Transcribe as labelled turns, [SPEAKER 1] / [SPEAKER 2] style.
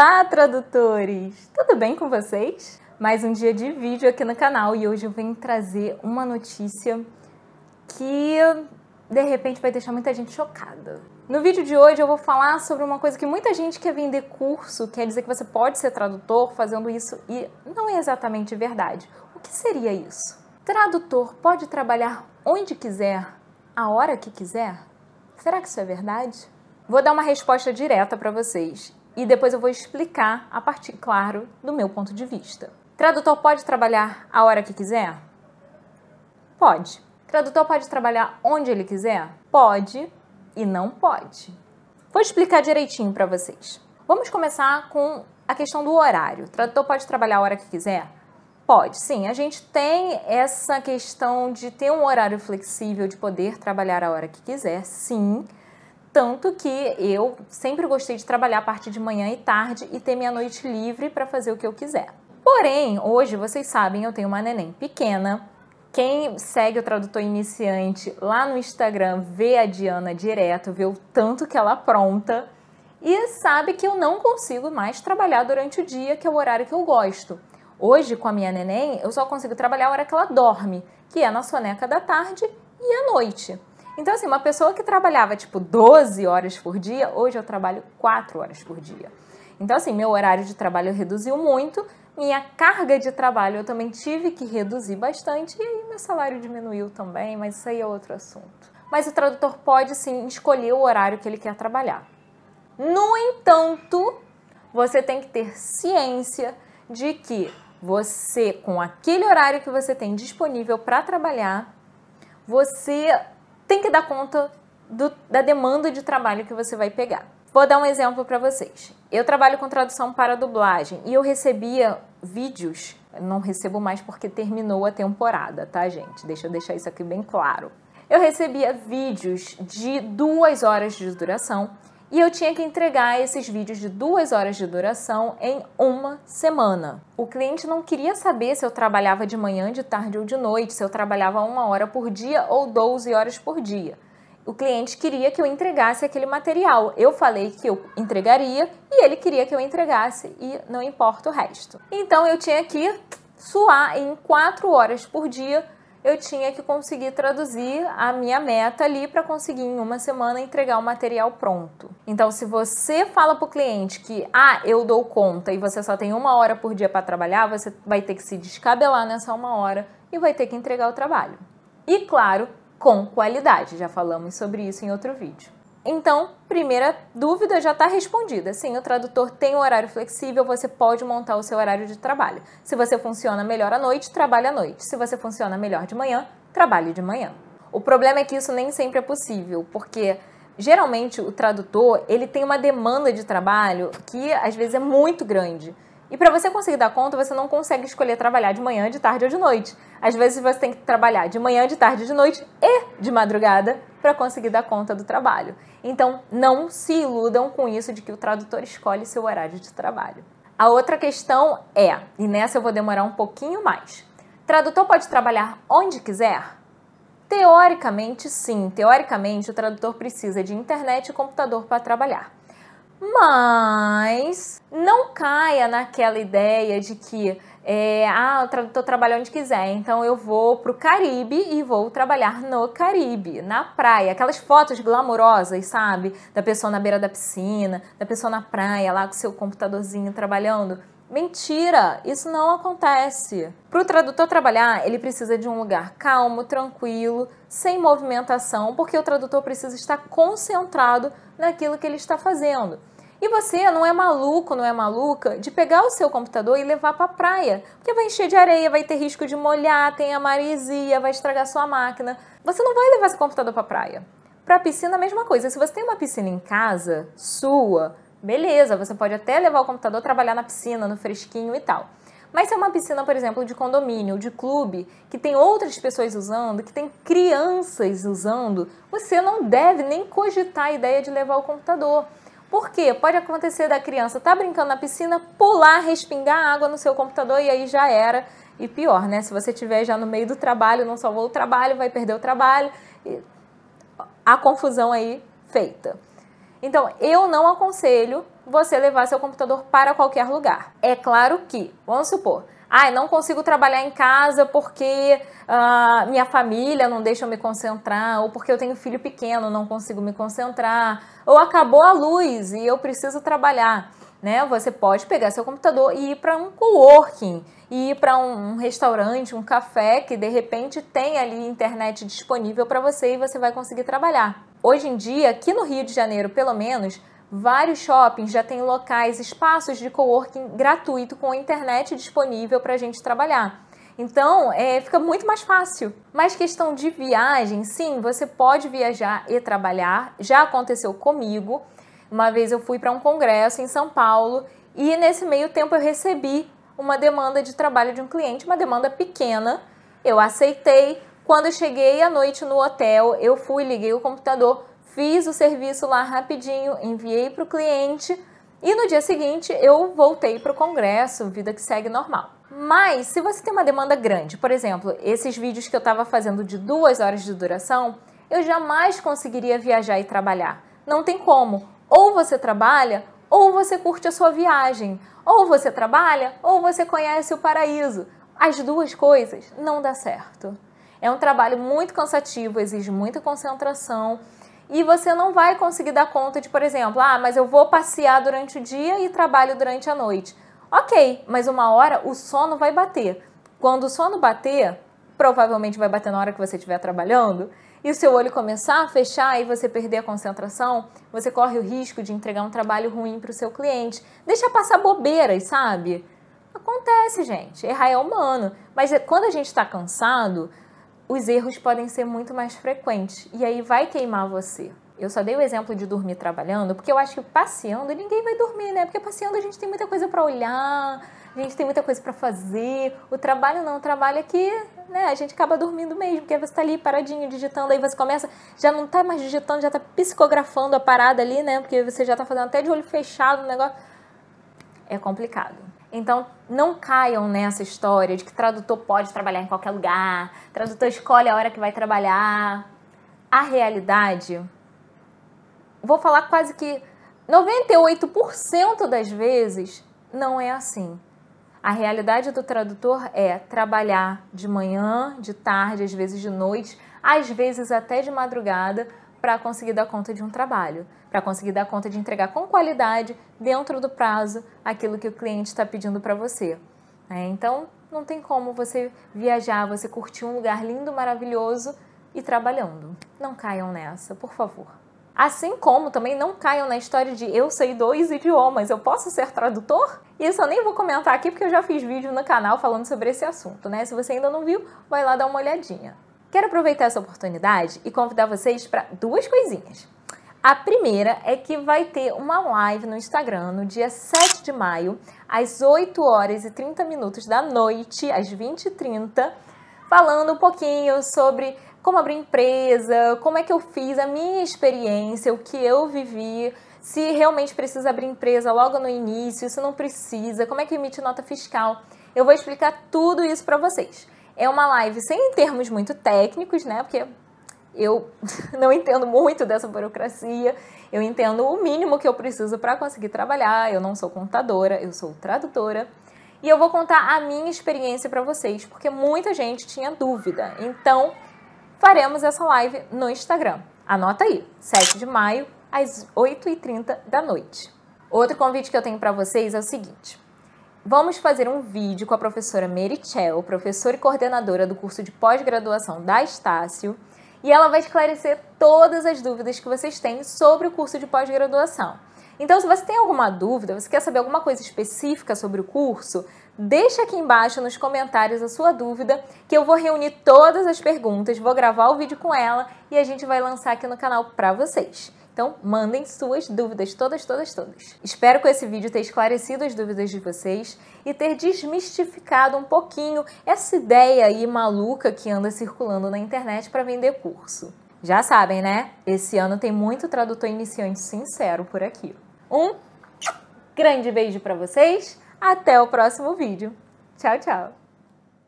[SPEAKER 1] Olá, tradutores! Tudo bem com vocês? Mais um dia de vídeo aqui no canal e hoje eu venho trazer uma notícia que de repente vai deixar muita gente chocada. No vídeo de hoje eu vou falar sobre uma coisa que muita gente quer vender curso, quer dizer que você pode ser tradutor fazendo isso e não é exatamente verdade. O que seria isso? Tradutor pode trabalhar onde quiser, a hora que quiser? Será que isso é verdade? Vou dar uma resposta direta para vocês e depois eu vou explicar a partir, claro, do meu ponto de vista. Tradutor pode trabalhar a hora que quiser? Pode. Tradutor pode trabalhar onde ele quiser? Pode e não pode. Vou explicar direitinho para vocês. Vamos começar com a questão do horário. O tradutor pode trabalhar a hora que quiser? Pode, sim. A gente tem essa questão de ter um horário flexível, de poder trabalhar a hora que quiser, sim. Tanto que eu sempre gostei de trabalhar a parte de manhã e tarde e ter minha noite livre para fazer o que eu quiser. Porém, hoje vocês sabem, eu tenho uma neném pequena. Quem segue o tradutor iniciante lá no Instagram vê a Diana direto, vê o tanto que ela apronta e sabe que eu não consigo mais trabalhar durante o dia, que é o horário que eu gosto. Hoje, com a minha neném, eu só consigo trabalhar a hora que ela dorme, que é na soneca da tarde e à noite. Então, assim, uma pessoa que trabalhava tipo 12 horas por dia, hoje eu trabalho 4 horas por dia. Então, assim, meu horário de trabalho reduziu muito, minha carga de trabalho eu também tive que reduzir bastante, e aí meu salário diminuiu também, mas isso aí é outro assunto. Mas o tradutor pode sim escolher o horário que ele quer trabalhar. No entanto, você tem que ter ciência de que você, com aquele horário que você tem disponível para trabalhar, você tem que dar conta do, da demanda de trabalho que você vai pegar. Vou dar um exemplo para vocês. Eu trabalho com tradução para dublagem e eu recebia vídeos, não recebo mais porque terminou a temporada, tá, gente? Deixa eu deixar isso aqui bem claro. Eu recebia vídeos de duas horas de duração e eu tinha que entregar esses vídeos de duas horas de duração em uma semana. O cliente não queria saber se eu trabalhava de manhã, de tarde ou de noite, se eu trabalhava uma hora por dia ou 12 horas por dia. O cliente queria que eu entregasse aquele material. Eu falei que eu entregaria e ele queria que eu entregasse e não importa o resto. Então eu tinha que suar em quatro horas por dia eu tinha que conseguir traduzir a minha meta ali para conseguir em uma semana entregar o material pronto. Então, se você fala para o cliente que, ah, eu dou conta e você só tem uma hora por dia para trabalhar, você vai ter que se descabelar nessa uma hora e vai ter que entregar o trabalho. E, claro, com qualidade. Já falamos sobre isso em outro vídeo. Então, primeira dúvida já está respondida. Sim, o tradutor tem um horário flexível, você pode montar o seu horário de trabalho. Se você funciona melhor à noite, trabalhe à noite. Se você funciona melhor de manhã, trabalhe de manhã. O problema é que isso nem sempre é possível, porque geralmente o tradutor ele tem uma demanda de trabalho que às vezes é muito grande. E para você conseguir dar conta, você não consegue escolher trabalhar de manhã, de tarde ou de noite. Às vezes você tem que trabalhar de manhã, de tarde, de noite e de madrugada para conseguir dar conta do trabalho. Então, não se iludam com isso de que o tradutor escolhe seu horário de trabalho. A outra questão é, e nessa eu vou demorar um pouquinho mais. Tradutor pode trabalhar onde quiser? Teoricamente, sim. Teoricamente, o tradutor precisa de internet e computador para trabalhar. Mas não caia naquela ideia de que é, ah, eu tradutor trabalha onde quiser, então eu vou para o Caribe e vou trabalhar no Caribe, na praia. Aquelas fotos glamurosas, sabe? Da pessoa na beira da piscina, da pessoa na praia, lá com seu computadorzinho trabalhando. Mentira, isso não acontece. Para o tradutor trabalhar, ele precisa de um lugar calmo, tranquilo, sem movimentação, porque o tradutor precisa estar concentrado naquilo que ele está fazendo. E você não é maluco, não é maluca de pegar o seu computador e levar para a praia, porque vai encher de areia, vai ter risco de molhar, tem a maresia, vai estragar sua máquina. Você não vai levar seu computador para a praia. Para a piscina, a mesma coisa. Se você tem uma piscina em casa, sua, beleza, você pode até levar o computador trabalhar na piscina, no fresquinho e tal. Mas se é uma piscina, por exemplo, de condomínio, de clube, que tem outras pessoas usando, que tem crianças usando, você não deve nem cogitar a ideia de levar o computador. Por quê? Pode acontecer da criança estar tá brincando na piscina, pular, respingar água no seu computador e aí já era. E pior, né? Se você estiver já no meio do trabalho, não salvou o trabalho, vai perder o trabalho. E a confusão aí feita. Então, eu não aconselho você levar seu computador para qualquer lugar. É claro que, vamos supor, ah, não consigo trabalhar em casa porque uh, minha família não deixa eu me concentrar, ou porque eu tenho filho pequeno, não consigo me concentrar, ou acabou a luz e eu preciso trabalhar. Né? Você pode pegar seu computador e ir para um coworking, ir para um restaurante, um café que de repente tem ali internet disponível para você e você vai conseguir trabalhar. Hoje em dia, aqui no Rio de Janeiro, pelo menos, vários shoppings já têm locais, espaços de coworking gratuito com internet disponível para a gente trabalhar. Então, é, fica muito mais fácil. Mas questão de viagem, sim, você pode viajar e trabalhar. Já aconteceu comigo. Uma vez eu fui para um congresso em São Paulo e nesse meio tempo eu recebi uma demanda de trabalho de um cliente, uma demanda pequena. Eu aceitei. Quando eu cheguei à noite no hotel, eu fui, liguei o computador, fiz o serviço lá rapidinho, enviei para o cliente e no dia seguinte eu voltei para o congresso, vida que segue normal. Mas se você tem uma demanda grande, por exemplo, esses vídeos que eu estava fazendo de duas horas de duração, eu jamais conseguiria viajar e trabalhar. Não tem como. Ou você trabalha, ou você curte a sua viagem. Ou você trabalha, ou você conhece o paraíso. As duas coisas não dá certo. É um trabalho muito cansativo, exige muita concentração e você não vai conseguir dar conta de, por exemplo, ah, mas eu vou passear durante o dia e trabalho durante a noite. Ok, mas uma hora o sono vai bater. Quando o sono bater, provavelmente vai bater na hora que você estiver trabalhando, e o seu olho começar a fechar e você perder a concentração, você corre o risco de entregar um trabalho ruim para o seu cliente. Deixa passar bobeiras, sabe? Acontece, gente. Errar é humano. Mas é, quando a gente está cansado, os erros podem ser muito mais frequentes. E aí vai queimar você. Eu só dei o exemplo de dormir trabalhando, porque eu acho que passeando ninguém vai dormir, né? Porque passeando a gente tem muita coisa para olhar, a gente tem muita coisa para fazer. O trabalho não, o trabalho é que né, a gente acaba dormindo mesmo, porque você está ali paradinho, digitando, aí você começa, já não está mais digitando, já está psicografando a parada ali, né? Porque você já está fazendo até de olho fechado o negócio. É complicado. Então, não caiam nessa história de que tradutor pode trabalhar em qualquer lugar, tradutor escolhe a hora que vai trabalhar. A realidade, vou falar quase que 98% das vezes, não é assim. A realidade do tradutor é trabalhar de manhã, de tarde, às vezes de noite, às vezes até de madrugada, para conseguir dar conta de um trabalho, para conseguir dar conta de entregar com qualidade, dentro do prazo, aquilo que o cliente está pedindo para você. É, então, não tem como você viajar, você curtir um lugar lindo, maravilhoso e trabalhando. Não caiam nessa, por favor. Assim como também não caiam na história de eu sei dois idiomas, eu posso ser tradutor? Isso eu nem vou comentar aqui porque eu já fiz vídeo no canal falando sobre esse assunto, né? Se você ainda não viu, vai lá dar uma olhadinha. Quero aproveitar essa oportunidade e convidar vocês para duas coisinhas. A primeira é que vai ter uma live no Instagram no dia 7 de maio, às 8 horas e 30 minutos da noite, às 20h30, falando um pouquinho sobre como abrir empresa, como é que eu fiz a minha experiência, o que eu vivi, se realmente precisa abrir empresa logo no início, se não precisa, como é que emite nota fiscal. Eu vou explicar tudo isso para vocês. É uma live sem termos muito técnicos, né? Porque eu não entendo muito dessa burocracia. Eu entendo o mínimo que eu preciso para conseguir trabalhar. Eu não sou contadora, eu sou tradutora. E eu vou contar a minha experiência para vocês, porque muita gente tinha dúvida. Então, faremos essa live no Instagram. Anota aí, 7 de maio, às 8h30 da noite. Outro convite que eu tenho para vocês é o seguinte. Vamos fazer um vídeo com a professora Merichel, professora e coordenadora do curso de pós-graduação da Estácio, e ela vai esclarecer todas as dúvidas que vocês têm sobre o curso de pós-graduação. Então, se você tem alguma dúvida, você quer saber alguma coisa específica sobre o curso, deixa aqui embaixo nos comentários a sua dúvida, que eu vou reunir todas as perguntas, vou gravar o vídeo com ela e a gente vai lançar aqui no canal para vocês. Então, mandem suas dúvidas, todas, todas, todas. Espero com esse vídeo ter esclarecido as dúvidas de vocês e ter desmistificado um pouquinho essa ideia aí maluca que anda circulando na internet para vender curso. Já sabem, né? Esse ano tem muito tradutor iniciante sincero por aqui. Um grande beijo para vocês. Até o próximo vídeo. Tchau, tchau.